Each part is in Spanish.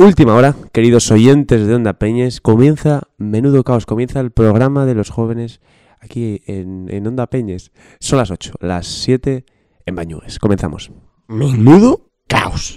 Última hora, queridos oyentes de Onda Peñes, comienza Menudo Caos, comienza el programa de los jóvenes aquí en, en Onda Peñes. Son las 8, las 7 en Bañúes. Comenzamos. Menudo caos.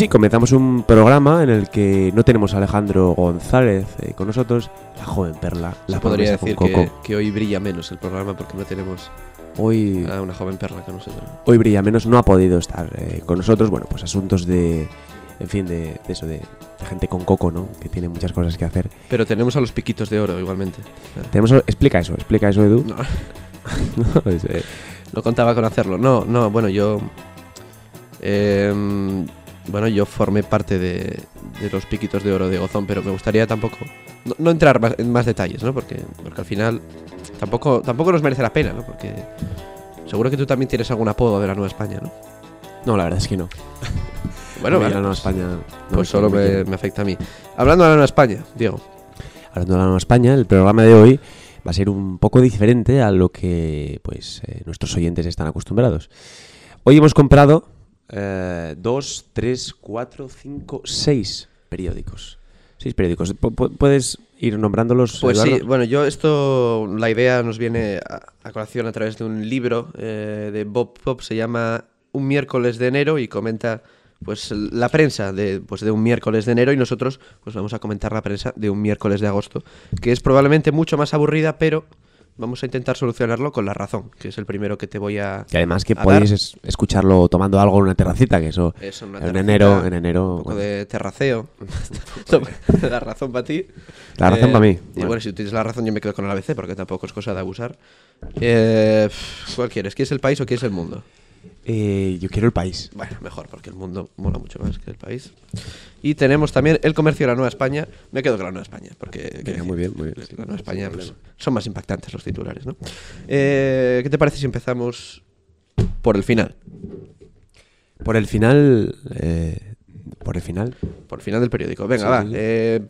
Sí, comenzamos un programa en el que no tenemos a Alejandro González eh, con nosotros, la joven perla, la Se podría decir que, hoy brilla menos el programa porque no tenemos Hoy, a una joven perla con nosotros. hoy brilla menos, no ha podido estar eh, con nosotros. Bueno, pues asuntos de, en fin, de, de eso, de, de gente con coco, ¿no? Que tiene muchas cosas que hacer. Pero tenemos a los piquitos de oro igualmente. Tenemos, explica eso, explica eso, Edu. No, No, es, eh, no contaba con hacerlo. No, no, bueno, yo. em, bueno, yo formé parte de, de los piquitos de oro de Gozón, pero me gustaría tampoco. No, no entrar más- en más detalles, ¿no? Porque, porque al final tampoco, tampoco nos merece la pena, ¿no? Porque seguro que tú también tienes algún apodo de la Nueva España, ¿no? no, la verdad es que no. Bueno, vale, la Nueva España. no Pues me- solo me afecta a mí. Hablando de la Nueva España, Diego. Hablando de la Nueva España, el programa de hoy va a ser un poco diferente a lo que pues eh, nuestros oyentes están acostumbrados. Hoy hemos comprado eh, dos, tres, cuatro, cinco, seis periódicos. Seis periódicos. Pu- pu- ¿Puedes ir nombrándolos? Pues sí, bueno, yo esto, la idea nos viene a, a colación a través de un libro eh, de Bob Pop, se llama Un miércoles de enero y comenta pues la prensa de, pues, de un miércoles de enero y nosotros pues vamos a comentar la prensa de un miércoles de agosto, que es probablemente mucho más aburrida, pero vamos a intentar solucionarlo con la razón, que es el primero que te voy a... Que además que podéis dar. escucharlo tomando algo en una terracita, que eso Eso, una en enero, en enero, Un poco bueno, de terraceo. La razón para ti. La razón Eh, pa' mí. Y Bueno. bueno. si tienes la razón, yo me quedo con el ABC porque tampoco es cosa de abusar. Eh, ¿Cuál quieres? ¿Quieres el país o quieres el mundo? Eh, yo quiero el país. Bueno, mejor, porque el mundo mola mucho más que el país. Y tenemos también el comercio de la Nueva España. Me quedo con la Nueva España, porque Venga, muy bien, muy bien. La Nueva España pues, son más impactantes los titulares, ¿no? Eh, ¿Qué te parece si empezamos por el final? Por el final, eh, por el final, Por el final del periódico. Venga, Sí, va. sí, sí. eh,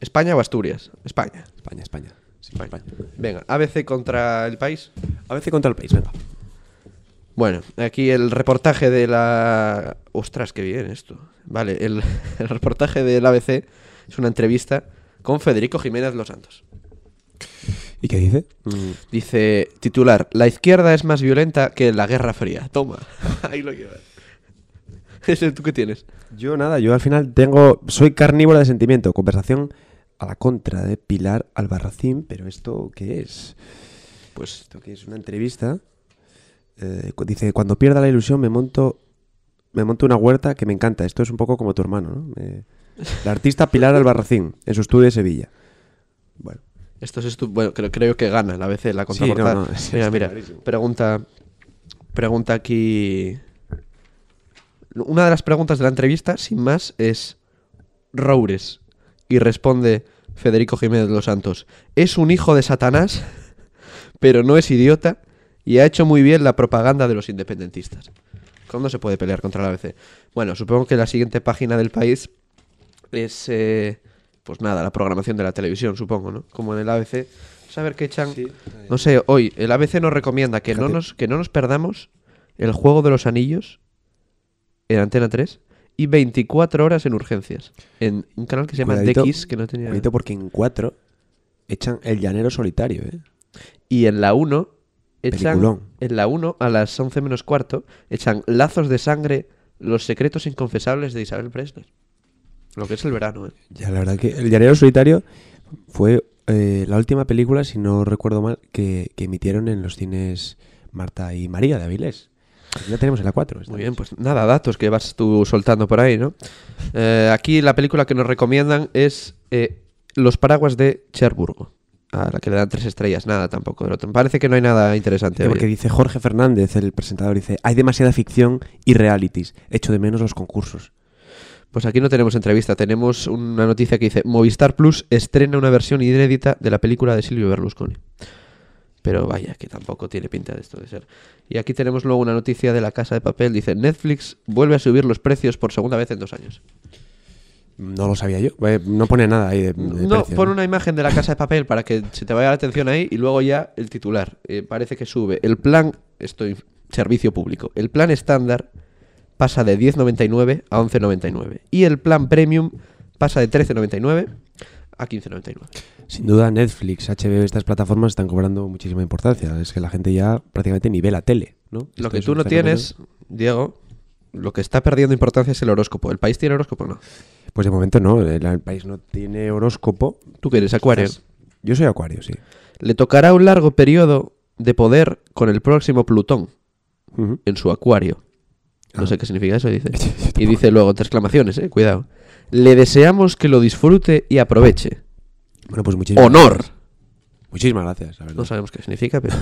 ¿España o Asturias? España. España, España. Sí, España. Venga, ABC contra el país. A veces contra el país, venga. Bueno, aquí el reportaje de la... Ostras, qué bien esto. Vale, el, el reportaje del ABC es una entrevista con Federico Jiménez Los Santos. ¿Y qué dice? Dice, titular, la izquierda es más violenta que la Guerra Fría. Toma, ahí lo llevas. ¿Ese tú qué tienes? Yo nada, yo al final tengo. Soy carnívoro de sentimiento. Conversación a la contra de Pilar Albarracín. Pero ¿esto qué es? Pues ¿Esto qué es? Una entrevista. Eh, dice: Cuando pierda la ilusión, me monto. Me monto una huerta que me encanta. Esto es un poco como tu hermano, ¿no? Eh, la artista Pilar Albarracín, en su estudio de Sevilla. Bueno, esto es estu- Bueno, creo, creo que gana el ABC la Sí, contraportada. no, no, es- mira, mira, clarísimo. pregunta, pregunta aquí... Una de las preguntas de la entrevista, sin más, es Roures. Y responde Federico Jiménez Los Santos. Es un hijo de Satanás, pero no es idiota y ha hecho muy bien la propaganda de los independentistas. ¿Cuándo se puede pelear contra la ABC? Bueno, supongo que la siguiente página del país es, eh, pues nada, la programación de la televisión, supongo, ¿no? Como en el ABC. Saber que echan... No sé, hoy el ABC nos recomienda que no, nos, que no nos perdamos el juego de los anillos en Antena 3 y 24 horas en urgencias. En un canal que se llama Cuidadito, DX, que no tenía... porque en cuatro echan El Llanero Solitario, ¿eh? Y en la 1 echan... Peliculón. En la 1, a las 11 menos cuarto, echan Lazos de Sangre, los secretos inconfesables de Isabel Presley. Lo que es el verano, ¿eh? Ya, la verdad que El Llanero Solitario fue eh, la última película, si no recuerdo mal, que, que emitieron en los cines Marta y María de Avilés. Aquí la tenemos en la 4. Muy bien, pues nada, datos que vas tú soltando por ahí, ¿no? Eh, aquí la película que nos recomiendan es eh, Los paraguas de Cherburgo. A la que le dan tres estrellas, nada tampoco. del otro. Me parece que no hay nada interesante. Porque dice Jorge Fernández, el presentador, dice, hay demasiada ficción y realities. Echo de menos los concursos. Pues aquí no tenemos entrevista, tenemos una noticia que dice Movistar Plus estrena una versión inédita de la película de Silvio Berlusconi. Pero vaya, que tampoco tiene pinta de esto de ser. Y aquí tenemos luego una noticia de la casa de papel. Dice, Netflix vuelve a subir los precios por segunda vez en dos años. No lo sabía yo. Eh, No pone nada ahí de, de No, precio, pon ¿no? una imagen de la casa de papel para que se te vaya la atención ahí y luego ya el titular. Eh, parece que sube. El plan, estoy servicio público. El plan estándar pasa de 10.99 a 11.99 y el plan premium pasa de 13.99 a 15.99. Sin duda, Netflix, HBO, estas plataformas están cobrando muchísima importancia. Es que la gente ya prácticamente ni ve la tele, ¿no? Lo que tú no tienes, Diego, lo que está perdiendo importancia es el horóscopo. ¿El país tiene horóscopo o no? Pues de momento no, el, el país no tiene horóscopo. ¿Tú que eres acuario? Yo soy acuario, sí. Le tocará un largo periodo de poder con el próximo Plutón en su acuario. No Ah. sé qué significa eso, dice. Y dice luego, entre exclamaciones, eh, cuidado. Le deseamos que lo disfrute y aproveche. Bueno, pues muchísimas ¡Honor! gracias. Muchísimas gracias, la verdad. No sabemos qué significa, pero,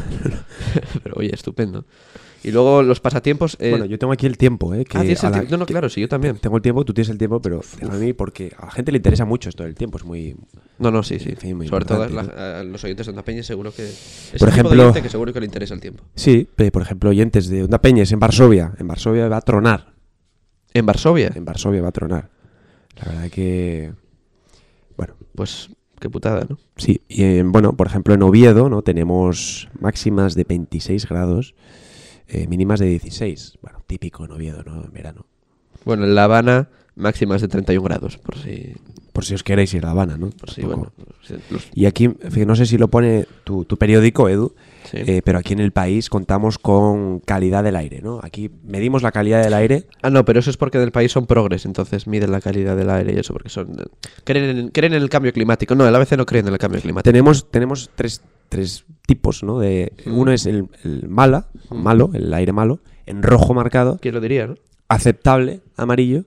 pero oye, estupendo. Y luego los pasatiempos. eh, Bueno, yo tengo aquí el tiempo, ¿eh? Que ah, ¿tienes el a la- tiempo? No, no, claro, sí, yo también. Tengo el tiempo, tú tienes el tiempo, pero a mí porque a la gente le interesa mucho esto del tiempo, es muy... No, no, sí, sí. En fin, Sobre todo la- a los oyentes de Onda Peña seguro que... Es Por el tipo de ejemplo- oyente que seguro que le interesa el tiempo. Sí, eh, por ejemplo, oyentes de Onda Peñes en Varsovia. En Varsovia va a tronar. En Varsovia. En Varsovia va a tronar. La verdad que... Bueno, Pues qué putada, ¿no? sí. Y en, bueno, por ejemplo, en Oviedo, ¿no? Tenemos máximas de 26 grados, eh, mínimas de 16. Bueno, típico en Oviedo, ¿no? En verano. Bueno, en La Habana máximas de 31 grados, por si... Por si os queréis ir a La Habana, ¿no? Por si, bueno... los- Y aquí, no sé si lo pone tu, tu periódico, Edu, sí. eh, pero aquí en el país contamos con calidad del aire, ¿no? Aquí medimos la calidad del aire. Ah, no, pero eso es porque del país son progres, entonces miden la calidad del aire y eso, porque son... Creen en, creen en el cambio climático. No, el ABC no creen en el cambio climático. Tenemos, tenemos tres, tres tipos, ¿no? De, Mm. Uno es el, el mala, malo, el aire malo, en rojo marcado, ¿Quién lo diría, no? aceptable, amarillo,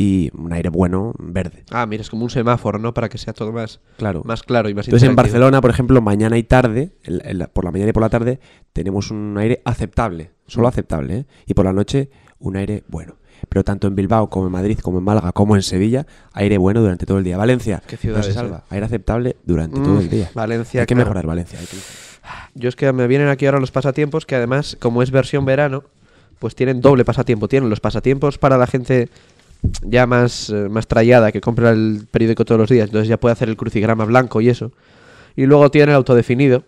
y un aire bueno, verde. Ah, mira, es como un semáforo, ¿no? Para que sea todo más, Claro. más claro y más Entonces en. Barcelona, por ejemplo, mañana y tarde, el- el- por la mañana y por la tarde, tenemos un aire aceptable, solo aceptable, ¿eh? Y por la noche, un aire bueno. Pero tanto en Bilbao como en Madrid, como en Málaga, como en Sevilla, aire bueno durante todo el día. Valencia, ¿Qué no ciudades, se eh? salva. Aire aceptable durante todo el Mm, día. Valencia, hay que claro. mejorar Valencia. hay que- Yo es que me vienen aquí ahora los pasatiempos, que además, como es versión verano, pues tienen doble pasatiempo. Tienen los pasatiempos para la gente ya más, eh, más trallada, que compra el periódico todos los días, entonces ya puede hacer el crucigrama blanco y eso. Y luego tiene el autodefinido,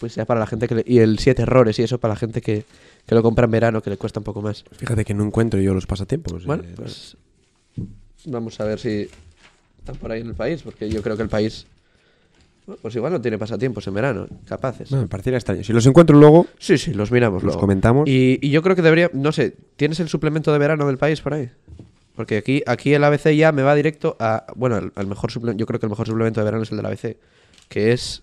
pues ya para la gente que le- y el siete errores y eso para la gente que, que lo compra en verano, que le cuesta un poco más. Fíjate que no encuentro yo los pasatiempos. Bueno, eh, pues vamos a ver si están por ahí en el país, porque yo creo que el país, bueno, pues igual no tiene pasatiempos en verano, capaces. no, me pareciera extraño. Si los encuentro luego, Sí, sí, los miramos los luego. comentamos. Y, y yo creo que debería, no sé, ¿tienes el suplemento de verano del país por ahí? Porque aquí, aquí el ABC ya me va directo a, bueno, al, al mejor suplemento, yo creo que el mejor suplemento de verano es el del ABC, que es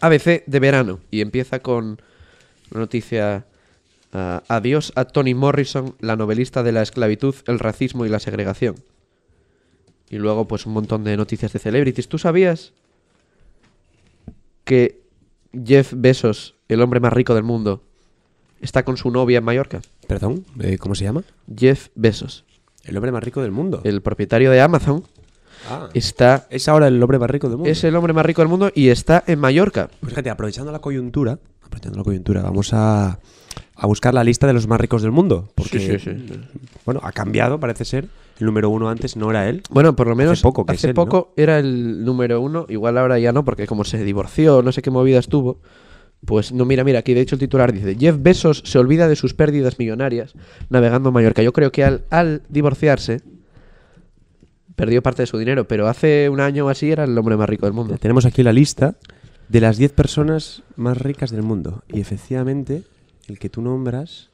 ABC de verano. Y empieza con una noticia, ah, adiós a Toni Morrison, la novelista de la esclavitud, el racismo y la segregación. Y luego pues un montón de noticias de celebrities. ¿Tú sabías que Jeff Bezos, el hombre más rico del mundo, está con su novia en Mallorca? Perdón, eh, ¿cómo se llama? Jeff Bezos, El hombre más rico del mundo. el propietario de Amazon, Ah, está es ahora el hombre más rico del mundo. es el hombre más rico del mundo y está en Mallorca. Pues fíjate, aprovechando la coyuntura, aprovechando la coyuntura, vamos a, a buscar la lista de los más ricos del mundo. Porque, Sí, sí, sí, sí. bueno, ha cambiado, parece ser. El número uno antes no era él. Bueno, por lo menos Hace poco que es él, ¿no? poco era el número uno, igual ahora ya no, porque como se divorció, no sé qué movidas tuvo. Pues no, mira, mira, aquí de hecho el titular dice, Jeff Bezos se olvida de sus pérdidas millonarias navegando en Mallorca. Yo creo que al, al divorciarse perdió parte de su dinero, pero hace un año o así era el hombre más rico del mundo. Tenemos aquí la lista de las 10 personas más ricas del mundo. Y efectivamente, el que tú nombras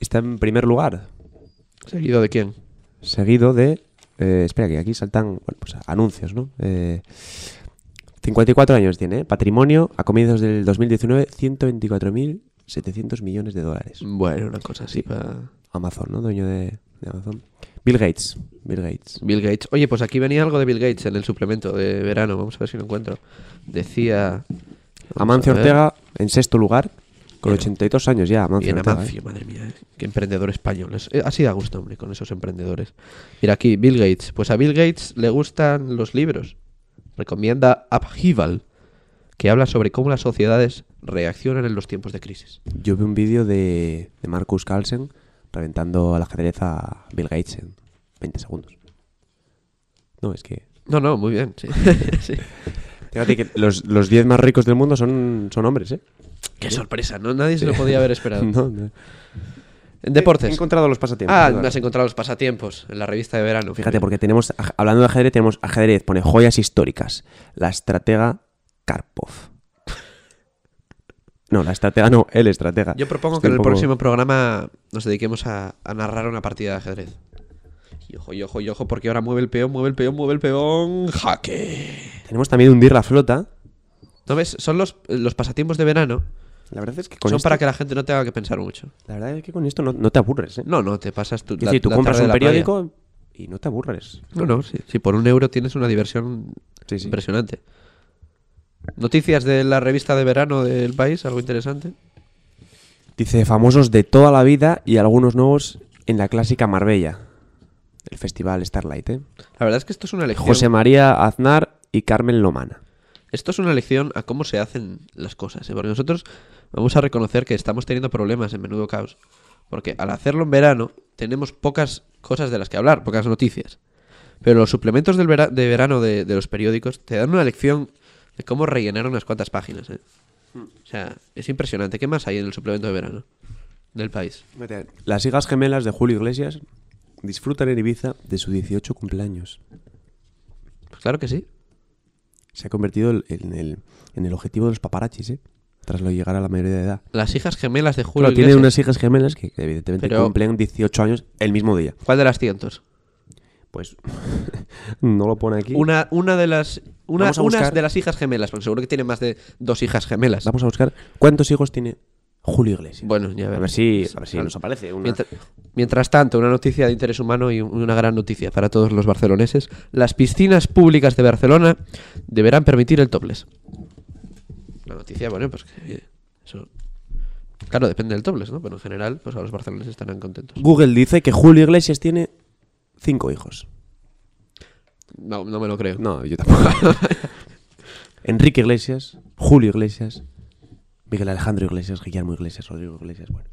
está en primer lugar, ¿Seguido de quién? Seguido de... eh, espera, que aquí saltan bueno, pues, anuncios, ¿no? Eh, 54 años tiene, ¿eh? patrimonio a comienzos del 2019, 124.700 millones de dólares. Bueno, una cosa así para... Amazon, ¿no? Dueño de, de Amazon. Bill Gates. Bill Gates. Bill Gates. Oye, pues aquí venía algo de Bill Gates en el suplemento de verano. Vamos a ver si lo encuentro. Decía... Amancio. Ortega en sexto lugar, con Bien. 82 años ya. Amancio Bien, Amancio, madre mía. eh. Qué emprendedor español. Es- eh, así da gusto, hombre, con esos emprendedores. Mira aquí, Bill Gates. Pues a Bill Gates le gustan los libros. Recomienda Upheaval, que habla sobre cómo las sociedades reaccionan en los tiempos de crisis. Yo vi un vídeo de, de Marcus Carlsen reventando al ajedrez a Bill Gates en 20 segundos. No, es que... No, no, muy bien, sí. sí. Fíjate que los, los 10 más ricos del mundo son, son hombres, ¿eh? Qué sorpresa, ¿no? Nadie se lo podía haber esperado. No, no. En deportes. He encontrado los pasatiempos. Ah, has encontrado los pasatiempos en la revista de verano. Fíjate, porque tenemos, hablando de ajedrez, tenemos ajedrez, pone joyas históricas. La estratega Karpov. No, la estratega no, el estratega. Yo propongo Estoy que en el poco- próximo programa nos dediquemos a, a narrar una partida de ajedrez. Y ojo, y ojo, y ojo, porque ahora mueve el peón, mueve el peón, mueve el peón. ¡Jaque! Tenemos también hundir la flota. ¿No ves? Son los, los pasatiempos de verano. La verdad es que con Son esto, para que la gente no tenga que pensar mucho. la verdad es que con esto no, no te aburres, ¿eh? No, no, te pasas tú. Es decir, tú la compras un periódico y no te aburres. No, no, sí. Si por un euro tienes una diversión Sí, sí. impresionante. Noticias de la revista de verano del país, algo interesante. Dice famosos de toda la vida y algunos nuevos en la clásica Marbella. El festival Starlight, ¿eh? La verdad es que esto es una lección. José María Aznar y Carmen Lomana. Esto es una lección a cómo se hacen las cosas, ¿eh? porque nosotros vamos a reconocer que estamos teniendo problemas en Menudo Caos. Porque al hacerlo en verano tenemos pocas cosas de las que hablar, pocas noticias. Pero los suplementos del vera- de verano de, de los periódicos te dan una lección de cómo rellenar unas cuantas páginas. ¿eh? O sea, es impresionante. ¿Qué más hay en el suplemento de verano del país? Las hijas gemelas de Julio Iglesias disfrutan en Ibiza de su 18 cumpleaños. Pues claro que sí. Se ha convertido en el, en el objetivo de los paparazzis, ¿eh? Tras lo llegar a la mayoría de edad. Las hijas gemelas de Julio Claro, tiene unas hijas gemelas que evidentemente Pero- cumplen 18 años el mismo día. ¿Cuál de las cientos? Pues no lo pone aquí. Una, una de las. Una, a unas buscar- de las hijas gemelas, porque seguro que tiene más de dos hijas gemelas. Vamos a buscar cuántos hijos tiene Julio Iglesias. Bueno, ya a ver si, a ver si nos aparece una. Mientras, mientras tanto, una noticia de interés humano y un- una gran noticia para todos los barceloneses. Las piscinas públicas de Barcelona deberán permitir el topless. La noticia, bueno, pues que eso... Claro, depende del topless, ¿no? Pero en general, pues a los barceloneses estarán contentos. Google dice que Julio Iglesias tiene cinco hijos. No, no me lo creo. No, yo tampoco. Enrique Iglesias, Julio Iglesias, Miguel Alejandro Iglesias, Guillermo Iglesias, Rodrigo Iglesias. Bueno,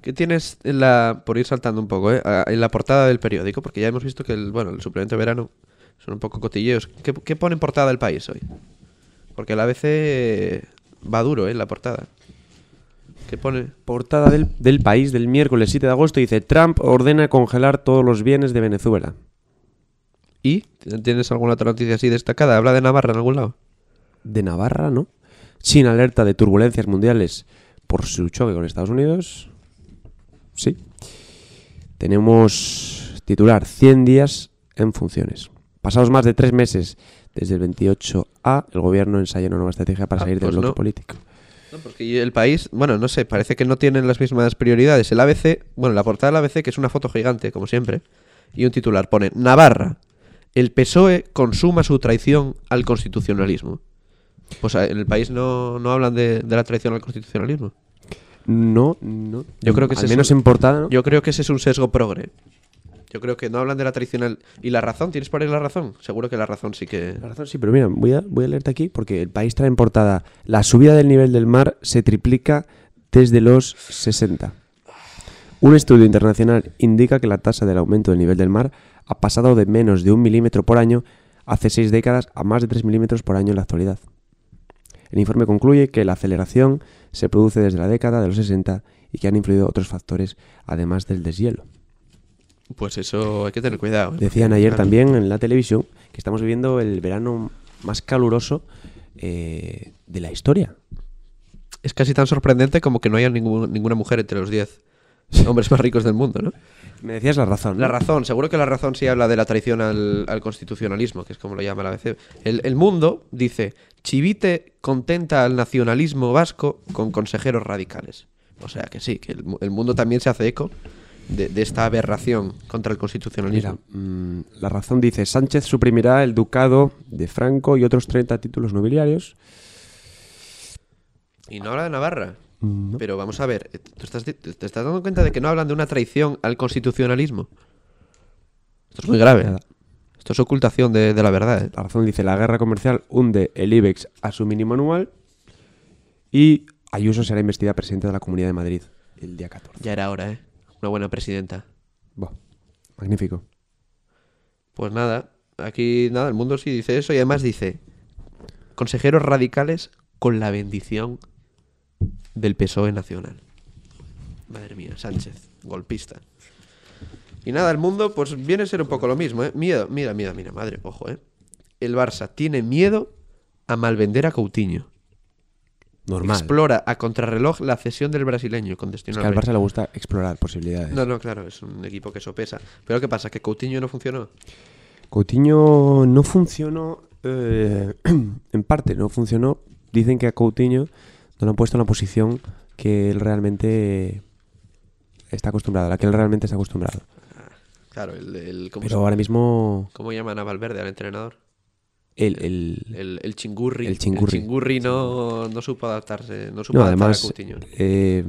¿Qué tienes en la, por ir saltando un poco, ¿eh? en la portada del periódico? Porque ya hemos visto que el, bueno, el suplemento de verano son un poco cotilleos. ¿Qué, qué pone en portada del país hoy? Porque el ABC va duro, ¿eh? La portada. ¿Qué pone? portada del, del país del miércoles 7 de agosto dice Trump ordena congelar todos los bienes de Venezuela. ¿Y? ¿Tienes alguna otra noticia así destacada? ¿Habla de Navarra en algún lado? De Navarra, ¿no? China alerta de turbulencias mundiales por su choque con Estados Unidos. Sí. Tenemos titular 100 días en funciones. Pasados más de tres meses desde el 28A, el gobierno ensaya una nueva estrategia para Ah, salir del pues bloque no. político. No, porque el país, bueno, no sé, parece que no tienen las mismas prioridades. El ABC, bueno, la portada del ABC, que es una foto gigante, como siempre, y un titular pone Navarra, el PSOE consuma su traición al constitucionalismo. Pues en el país no, no hablan de, de la traición al constitucionalismo. No, no. Yo creo que al es menos en portada, ¿no? Yo creo que ese es un sesgo progre. Yo creo que no hablan de la tradicional. ¿Y la razón? ¿Tienes por ahí la razón? Seguro que la razón sí que... La razón sí, pero mira, voy a, leerte aquí porque el país trae en portada la subida del nivel del mar se triplica desde los 60. Un estudio internacional indica que la tasa del aumento del nivel del mar ha pasado de menos de un milímetro por año hace seis décadas a más de 3 milímetros por año en la actualidad. El informe concluye que la aceleración se produce desde la década de los 60 y que han influido otros factores además del deshielo. Pues eso hay que tener cuidado. ¿eh? Decían ayer también en la televisión que estamos viviendo el verano más caluroso eh, de la historia. Es casi tan sorprendente como que no haya ningún- ninguna mujer entre los 10 hombres más ricos del mundo, ¿no? Me decías la razón. ¿no? La razón, seguro que la razón sí habla de la traición al, al constitucionalismo, que es como lo llama la ABC. El, el mundo dice, Chivite contenta al nacionalismo vasco con consejeros radicales. O sea que sí, que el mundo también se hace eco de, de esta aberración contra el Mira, constitucionalismo. mm, la razón dice, Sánchez suprimirá el ducado de Franco y otros 30 títulos nobiliarios. Y no habla de Navarra. No. Pero vamos a ver, eh, ¿tú estás, te estás dando cuenta de que no hablan de una traición al constitucionalismo? Esto es muy grave. Nada. Esto es ocultación de, de la verdad, ¿eh? La razón dice, la guerra comercial hunde el IBEX a su mínimo anual y Ayuso será investida presidente de la Comunidad de Madrid el día 14. Ya era hora, ¿eh? Una buena presidenta. Buah, magnífico. Pues nada, aquí nada, el mundo sí dice eso y además dice consejeros radicales con la bendición del PSOE nacional. Madre mía, Sánchez, golpista. Y nada, el mundo pues viene a ser un poco lo mismo, ¿eh? Miedo, mira, mira, mira, madre, ojo, ¿eh? El Barça tiene miedo a malvender a Coutinho. Normal. Explora a contrarreloj la cesión del brasileño con destino Es que al Barça le gusta explorar posibilidades. No, no, claro, es un equipo que sopesa. Pero ¿qué pasa? ¿Que Coutinho no funcionó? Coutinho no funcionó, eh, en parte no funcionó. Dicen que a Coutinho no lo han puesto en la posición que él realmente está acostumbrado, a la que él realmente está acostumbrado. Claro, el, el ¿cómo, Pero se- ahora mismo ¿cómo llaman a Valverde, al entrenador? El, el- El, el chingurri. El chingurri. chingurri no, no supo adaptarse. No supo no, adaptar además, a Coutinho. eh,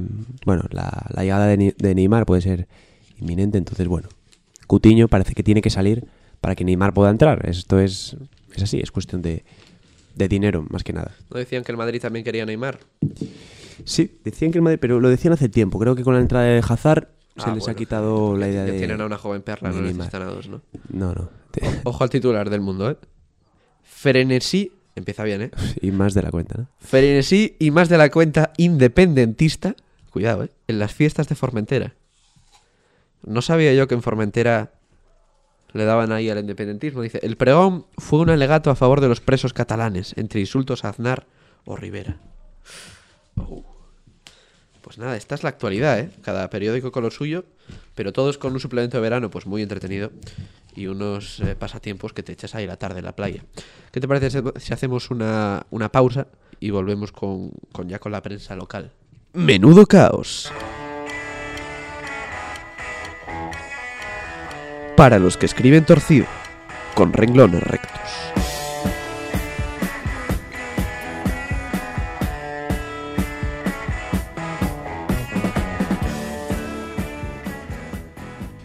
bueno, la, la llegada de, Ni- de Neymar puede ser inminente, entonces bueno, Coutinho parece que tiene que salir para que Neymar pueda entrar. Esto es, es así, es cuestión de, de dinero más que nada. ¿No decían que el Madrid también quería Neymar? Sí, decían que el Madrid, pero lo decían hace tiempo. Creo que con la entrada de Hazard se Ah, les ha quitado la idea de. tienen a una joven perla, de no necesitan a dos, ¿no? No, no. Ojo al titular del mundo, ¿eh? Frenesí, empieza bien, ¿eh? Y más de la cuenta, ¿no? Frenesí y más de la cuenta independentista, cuidado, ¿eh? En las fiestas de Formentera. No sabía yo que en Formentera le daban ahí al independentismo. Dice, el pregón fue un alegato a favor de los presos catalanes, entre insultos a Aznar o Rivera. Oh. Pues nada, esta es la actualidad, ¿eh? Cada periódico con lo suyo, pero todos con un suplemento de verano, pues muy entretenido. Y unos eh, pasatiempos que te echas ahí la tarde en la playa. ¿Qué te parece si- hacemos una, una pausa y volvemos con ya con la prensa local? Menudo caos. Para los que escriben torcido, con renglones rectos.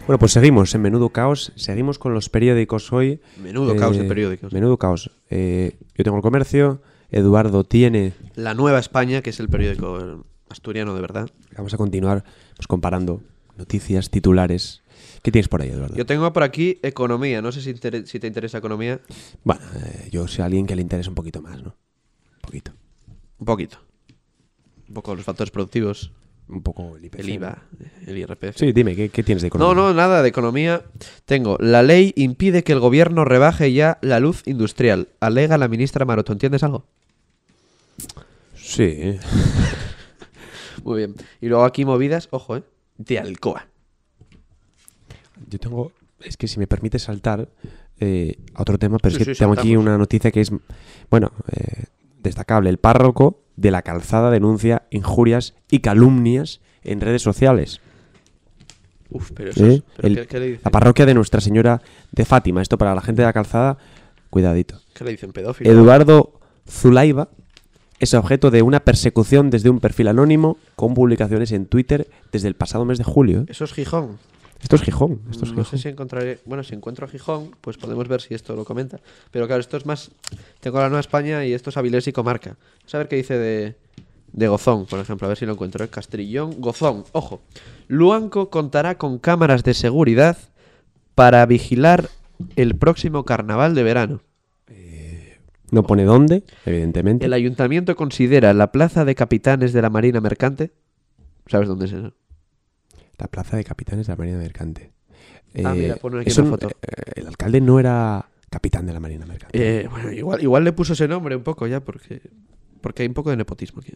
Bueno, pues seguimos en Menudo Caos. Seguimos con los periódicos hoy. Menudo caos de periódicos. Menudo Caos. Eh, yo tengo el comercio. Eduardo tiene. La Nueva España, que es el periódico eh, asturiano de verdad. Vamos a continuar pues, comparando noticias, titulares. ¿Qué tienes por ahí, Eduardo? Yo tengo por aquí economía. No sé si te interesa economía. Bueno, eh, yo soy alguien que le interesa un poquito más, ¿no? Un poquito. Un poquito. Un poco los factores productivos. Un poco el IPC. El IVA, el IRPF. Sí, dime, ¿qué, qué tienes de economía? No, no, nada de economía. Tengo, la ley impide que el gobierno rebaje ya la luz industrial. Alega la ministra Maroto. ¿Entiendes algo? Sí. Muy bien. Y luego aquí movidas, ojo, ¿eh? De Alcoa. Yo tengo. Es que si me permite saltar eh, a otro tema, pero Sí, es que sí, tengo aquí una noticia que es. Bueno, eh, destacable. El párroco de la calzada denuncia injurias y calumnias en redes sociales. Uf, pero eso ¿eh? es- ¿pero El- ¿qué, qué le dicen? la parroquia de Nuestra Señora de Fátima. Esto para la gente de la calzada, cuidadito. ¿Qué le dicen? Pedófilo. Eduardo Zulaiba es objeto de una persecución desde un perfil anónimo con publicaciones en Twitter desde el pasado mes de julio. ¿eh? Eso es Gijón. Esto es Gijón. Esto es no Gijón. sé si encontraré. Bueno, si encuentro a Gijón, pues podemos ver si esto lo comenta. Pero claro, esto es más. Tengo la Nueva España y esto es Avilés y Comarca. Vamos a ver qué dice de, de Gozón, por ejemplo. A ver si lo encuentro. ¿eh? Castrillón, Gozón. Ojo. Luanco contará con cámaras de seguridad para vigilar el próximo carnaval de verano. No pone dónde, evidentemente. El ayuntamiento considera la plaza de capitanes de la Marina Mercante. ¿Sabes dónde es eso? La plaza de capitanes de la Marina Mercante. Ah, Eh, mira, pone aquí eso una foto. eh, el alcalde no era capitán de la Marina Mercante. Eh, bueno, igual, igual le puso ese nombre un poco ya, porque, porque hay un poco de nepotismo aquí.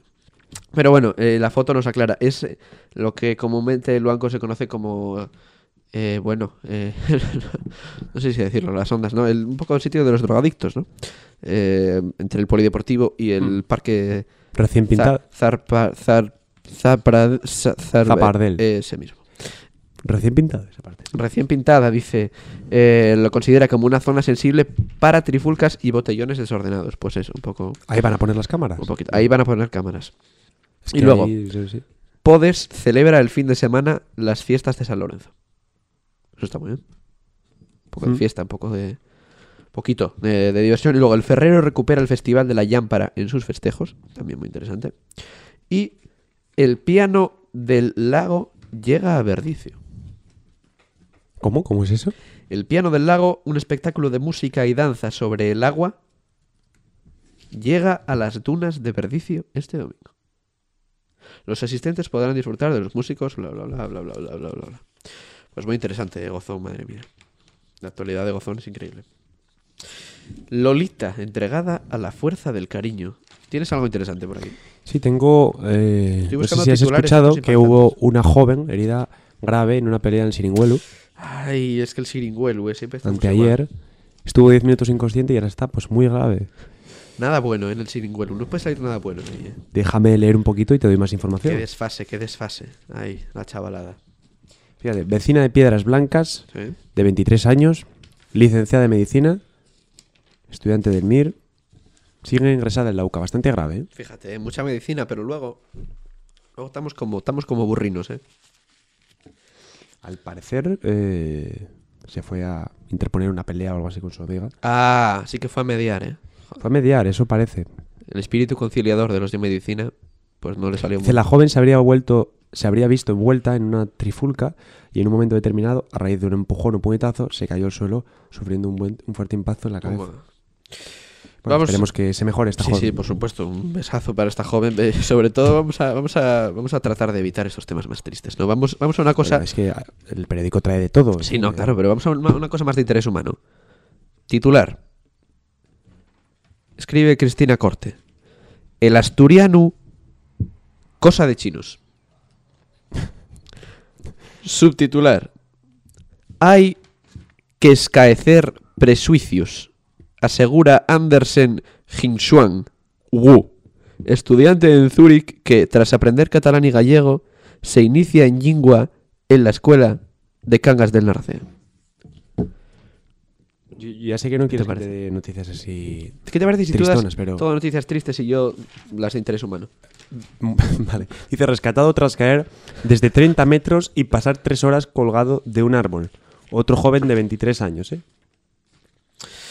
Pero bueno, eh, la foto nos aclara. Es eh, lo que comúnmente el banco se conoce como. eh, bueno, eh, no sé si decirlo, las ondas, ¿no? El, un poco el sitio de los drogadictos, ¿no? Eh, entre el polideportivo y el Mm. parque. Recién pintado. Zar- Za- Zapardel. Ese mismo. Recién pintado esa parte. Recién pintada, dice, eh, lo considera como una zona sensible para trifulcas y botellones desordenados. Pues eso, un poco, Ahí van a poner las cámaras. un poquito. Ahí van a poner cámaras. Es Y que luego- ahí- sí, sí. Podes celebra el fin de semana las fiestas de San Lorenzo. Eso está muy bien. Un poco de Mm. fiesta, un poco de... Poquito de, de diversión. Y luego el Ferrero recupera el Festival de la Llámpara en sus festejos. También muy interesante. Y el piano del lago llega a Verdicio. ¿Cómo? ¿Cómo es eso? El piano del lago, un espectáculo de música y danza sobre el agua, llega a las dunas de Verdicio este domingo. Los asistentes podrán disfrutar de los músicos, bla, bla, bla, bla, bla, bla, bla, bla. bla. Pues muy interesante, eh, Gozón, madre mía. La actualidad de Gozón es increíble. Lolita, entregada a la fuerza del cariño. ¿Tienes algo interesante por aquí? Sí, tengo. eh, no sé si has escuchado que hubo una joven herida grave en una pelea en Siringuelu Ay, es que el Siringuelu eh, siempre anteayer. Estuvo 10 minutos inconsciente y ahora está pues muy grave. Nada bueno en el Siringuelu. No puede salir nada bueno de ahí, eh. Déjame leer un poquito y te doy más Qué información. desfase, qué desfase. Ay, la chavalada. Fíjate, vecina de Piedras Blancas, Sí. de 23 años, licenciada en medicina, estudiante del MIR, sigue ingresada en la UCA, bastante grave. ¿eh? Fíjate, eh, mucha medicina, pero luego. Luego estamos como, estamos como burrinos, ¿eh? Al parecer eh, se fue a interponer una pelea o algo así con su amiga. Ah, sí que fue a mediar, ¿eh? Fue a mediar, eso parece. El espíritu conciliador de los de medicina, pues no le salió Dice, muy la joven se habría vuelto, se habría visto envuelta en una trifulca y en un momento determinado, a raíz de un empujón o puñetazo, se cayó al suelo sufriendo un, buen, un fuerte impacto en la cabeza. Bueno, Vamos- esperemos que se mejore esta Sí, joven. sí, por supuesto, un besazo para esta joven. Eh, Sobre todo vamos a, vamos a, vamos a tratar de evitar estos temas más tristes, ¿no? Vamos, vamos a una cosa. Bueno, es que el periódico trae de todo. Sí, no, claro, pero vamos a una, una cosa más de interés humano. Titular. Escribe Cristina Corte. El asturiano, cosa de chinos. Subtitular. Hay que escaecer prejuicios, asegura Andersen Jinshuang Wu, estudiante en Zúrich que, tras aprender catalán y gallego, se inicia en lingua en la escuela de Cangas del Narcea. Yo- yo ya sé que no quieres que te dé noticias así. ¿Qué te parece si tú das pero- todas noticias tristes y yo las de interés humano? vale. Dice rescatado tras caer desde 30 metros y pasar 3 horas colgado de un árbol. Otro joven de 23 años, ¿eh?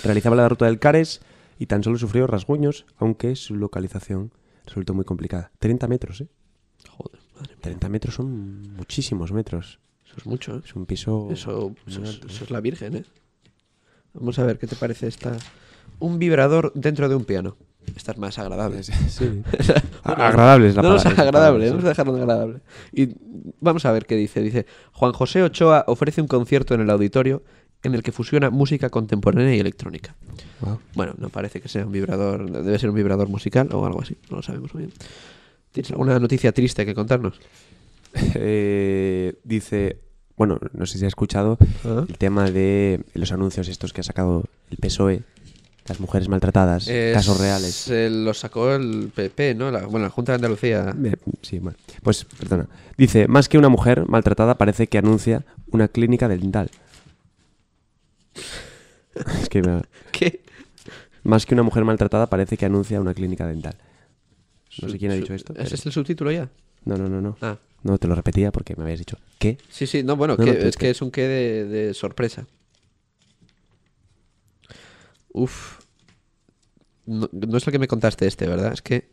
Realizaba la ruta del Cares y tan solo sufrió rasguños, aunque su localización resultó muy complicada. 30 metros, ¿eh? Joder, madre mía. 30 metros son muchísimos metros. Eso es mucho, ¿eh? Es un piso. Eso, eso, es, ¿eh? eso es la Virgen, ¿eh? Vamos a ver qué te parece esta. Un vibrador dentro de un piano. Esta es más agradable. Sí. Bueno, agradable es la no, no palabra. es agradable, sí. vamos a dejarlo agradable. Y vamos a ver qué dice. Dice, Juan José Ochoa ofrece un concierto en el auditorio en el que fusiona música contemporánea y electrónica. Wow. Bueno, no parece que sea un vibrador, debe ser un vibrador musical o algo así, no lo sabemos muy bien. ¿Tienes alguna noticia triste que contarnos? Eh, dice, bueno, no sé si has escuchado Ah. el tema de los anuncios estos que ha sacado el PSOE, las mujeres maltratadas, Es- casos reales. eh, lo sacó el PP, ¿no? La, bueno, la Junta de Andalucía. Eh, sí, bueno. Pues, perdona. Dice, más que una mujer maltratada parece que anuncia una clínica dental. Es que me- ¿Qué? más que una mujer maltratada parece que anuncia una clínica dental. No sé quién ha dicho esto. ¿Ese pero- es el subtítulo ya? No, no, no, no. Ah. No, te lo repetía porque me habías dicho, ¿qué? Sí, sí, no, bueno, No, que- no, te- es que es un qué de, de sorpresa. Uf. No, no es lo que me contaste este, ¿verdad? Es que...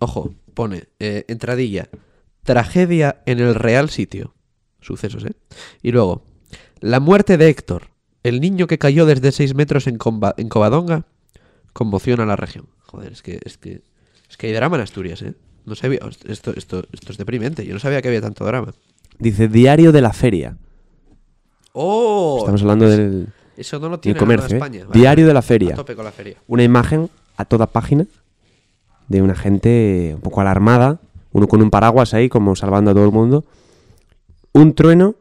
Ojo, pone, eh, entradilla, tragedia en el real sitio. Sucesos, ¿eh? Y luego, la muerte de Héctor, el niño que cayó desde 6 metros en, Comba- en Covadonga, conmociona a la región. Joder, es que, es que, es que hay drama en Asturias, ¿eh? No sabía, esto, esto, esto es deprimente, yo no sabía que había tanto drama. Dice, diario de la feria. ¡Oh! Estamos hablando del, Eso no lo tiene comercio. ¿eh? Vale, Diario de la feria. A tope con la feria. una imagen a toda página de una gente un poco alarmada, uno con un paraguas ahí como salvando a todo el mundo, un trueno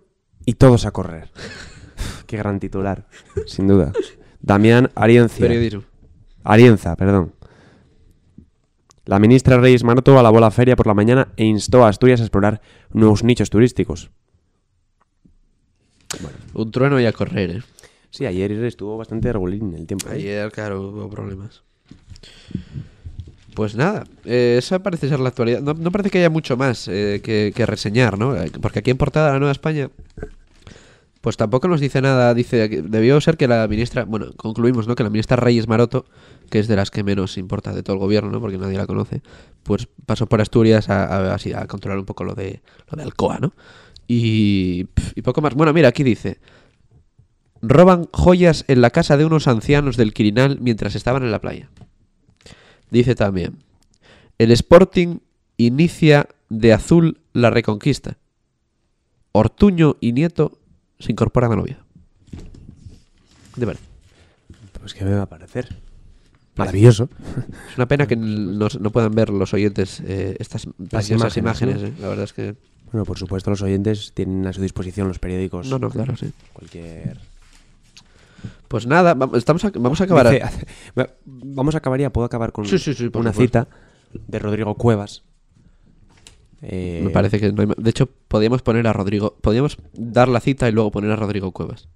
y todos a correr. Qué gran titular, sin duda. Damián Ariencia. Periodismo. Arienza, perdón. La ministra Reyes Maroto alabó la feria por la mañana e instó a Asturias a explorar nuevos nichos turísticos. Un trueno y a correr, ¿eh? Sí, ayer estuvo bastante regulín el tiempo. ¿eh? Ayer, claro, hubo problemas. Pues nada, eh, esa parece ser la actualidad. No, parece que haya mucho más eh, que, reseñar, ¿no? Eh, Porque aquí en portada de la Nueva España Pues tampoco nos dice nada. Dice debió ser que la ministra. Bueno, concluimos, ¿no? Que la ministra Reyes Maroto, que es de las que menos importa de todo el gobierno, ¿no? Porque nadie la conoce. Pues pasó por Asturias a, a- a controlar un poco lo de lo de Alcoa, ¿no? Y, y poco más. Bueno, mira, aquí dice. Roban joyas en la casa de unos ancianos del Quirinal mientras estaban en la playa. Dice también. El Sporting inicia de azul la reconquista. Ortuño y Nieto se incorporan a novia. ¿Qué te parece? Pues que me va a parecer. Maravilloso. Es una pena que no, no puedan ver los oyentes eh, estas imágenes, imágenes. eh. La verdad es que... Bueno, por supuesto, los oyentes tienen a su disposición los periódicos. No, no, claro, sí. Cualquier. Pues nada, vamos, estamos a- vamos a acabar... Dice- Va- Vamos a acabar ya. Puedo acabar con Sí, sí, sí, por una supuesto. cita de Rodrigo Cuevas. Eh, Me parece que no hay ma- De hecho, podríamos poner a Rodrigo... Podríamos dar la cita y luego poner a Rodrigo Cuevas.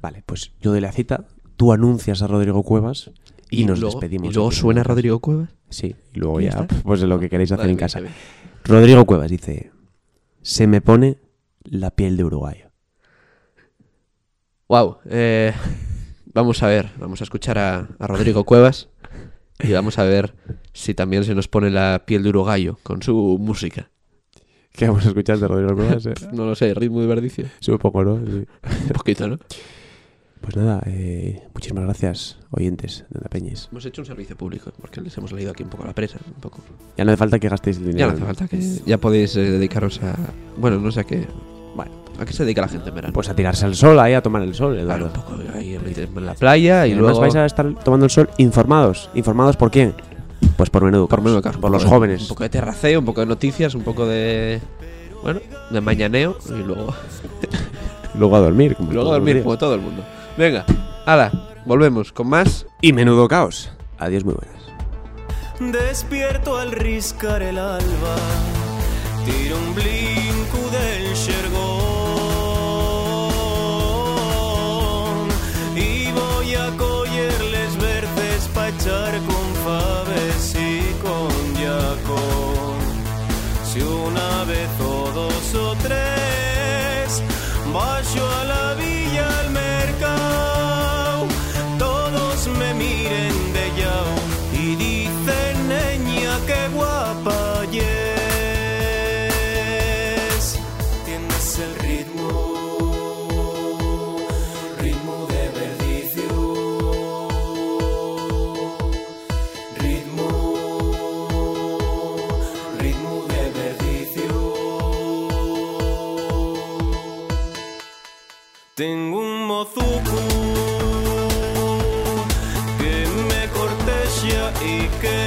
Vale, pues yo doy la cita. Tú anuncias a Rodrigo Cuevas y, nos luego, despedimos. ¿Y luego suena Rodrigo Cuevas? Sí, y luego ¿Ya ya, está? pues lo que queréis hacer Vale, en casa. bien. Rodrigo Cuevas dice: Se me pone la piel de uruguayo. Wow. eh, vamos a ver, vamos a escuchar a, a Rodrigo Cuevas y vamos a ver si también se nos pone la piel de urogallo con su música. ¿Qué vamos a escuchar de Rodrigo Cuevas? eh? No lo sé, ritmo de verdicio. Sí, un poco, ¿no? Sí. Un poquito, ¿no? Pues nada, eh, muchísimas gracias, oyentes de la Peñis. Hemos hecho un servicio público porque les hemos leído aquí un poco la presa. Un poco. Ya no hace falta que gastéis el Ya dinero. no hace falta que. Ya podéis eh, dedicaros a. Bueno, no sé a qué. ¿A qué se dedica la gente en verano? pues a tirarse al sol ahí, a tomar el sol, Claro, un poco ahí en la playa y, Y además luego. vais a estar tomando el sol informados. ¿Informados por quién? Pues por menudo. Por caso, Por los jóvenes. Un poco de terraceo, un poco de noticias, un poco de. Bueno, de mañaneo y luego. Luego a dormir. como Luego los dormir como todo el mundo. Venga, hala, volvemos con más. Y menudo caos. Adiós, muy buenas. Despierto al riscar el alba, tiro un blinco del a collerles verdes pa' echar con faves y con yacón. Si una vez o dos o tres Bajo a la villa Tengo un mozuku que me cortesia y que